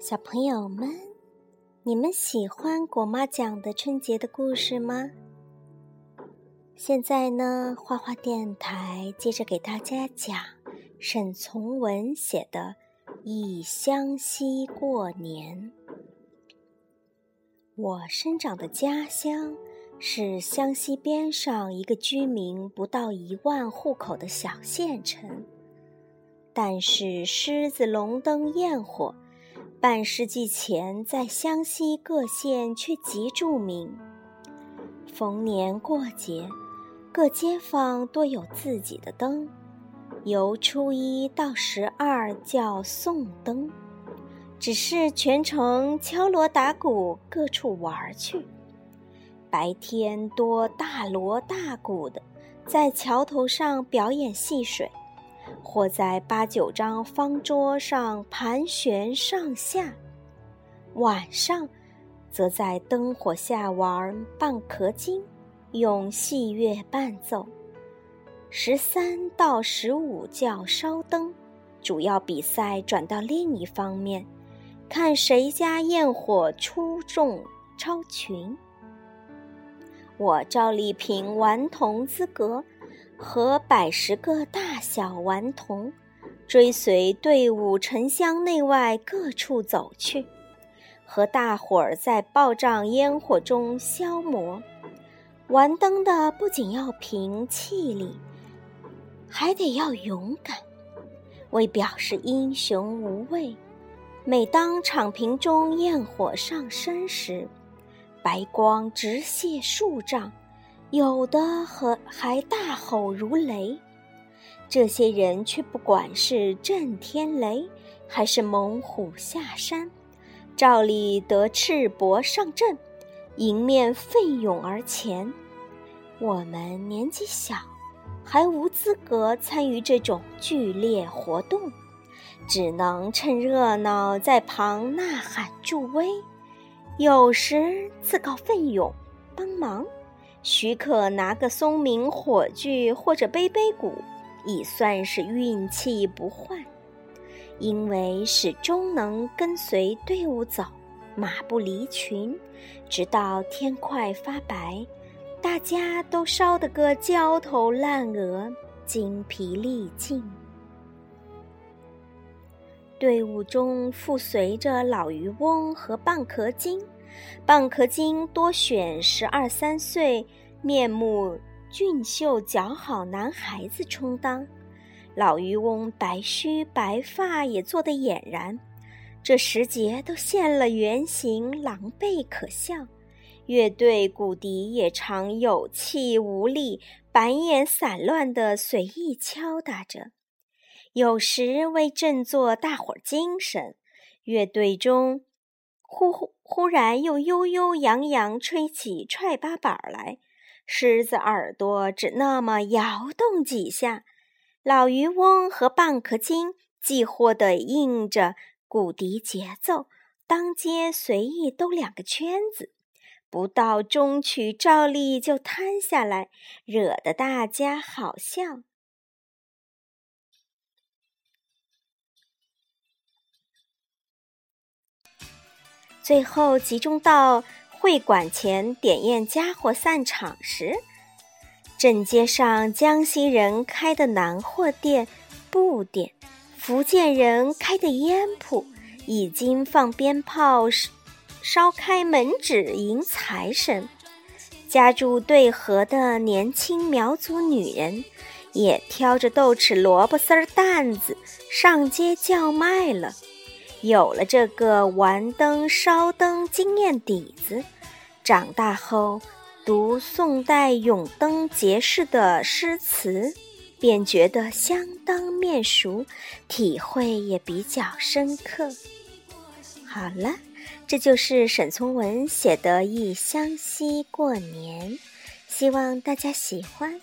小朋友们，你们喜欢果妈讲的春节的故事吗？现在呢，花花电台接着给大家讲沈从文写的《忆湘西过年》。我生长的家乡是湘西边上一个居民不到一万户口的小县城，但是狮子龙灯焰火。半世纪前，在湘西各县却极著名。逢年过节，各街坊多有自己的灯，由初一到十二叫送灯。只是全城敲锣打鼓，各处玩去。白天多大锣大鼓的，在桥头上表演戏水。或在八九张方桌上盘旋上下，晚上，则在灯火下玩蚌壳精，用细乐伴奏。十三到十五叫烧灯，主要比赛转到另一方面，看谁家焰火出众超群。我照例凭顽童资格。和百十个大小顽童，追随队伍城乡内外各处走去，和大伙儿在爆仗烟火中消磨。玩灯的不仅要凭气力，还得要勇敢，为表示英雄无畏。每当场坪中焰火上升时，白光直泻数丈。有的和还大吼如雷，这些人却不管是震天雷，还是猛虎下山，照例得赤膊上阵，迎面奋勇而前。我们年纪小，还无资格参与这种剧烈活动，只能趁热闹在旁呐喊助威，有时自告奋勇帮忙。许可拿个松明火炬或者背背鼓，已算是运气不坏，因为始终能跟随队伍走，马不离群，直到天快发白，大家都烧得个焦头烂额、精疲力尽。队伍中附随着老渔翁和蚌壳精。蚌壳精多选十二三岁、面目俊秀、姣好男孩子充当，老渔翁白须白发也做得俨然，这时节都现了原形，狼狈可笑。乐队鼓笛也常有气无力、板眼散乱地随意敲打着，有时为振作大伙儿精神，乐队中。忽忽忽然又悠悠扬扬吹起踹八板来，狮子耳朵只那么摇动几下，老渔翁和蚌壳精既或得应着鼓笛节奏，当街随意兜两个圈子，不到中曲照例就瘫下来，惹得大家好笑。最后集中到会馆前点验家伙散场时，正街上江西人开的南货店、布店，福建人开的烟铺，已经放鞭炮、烧开门纸迎财神。家住对河的年轻苗族女人，也挑着豆豉萝卜丝儿担子上街叫卖了。有了这个玩灯烧灯经验底子，长大后读宋代咏灯节式的诗词，便觉得相当面熟，体会也比较深刻。好了，这就是沈从文写的《忆湘西过年》，希望大家喜欢。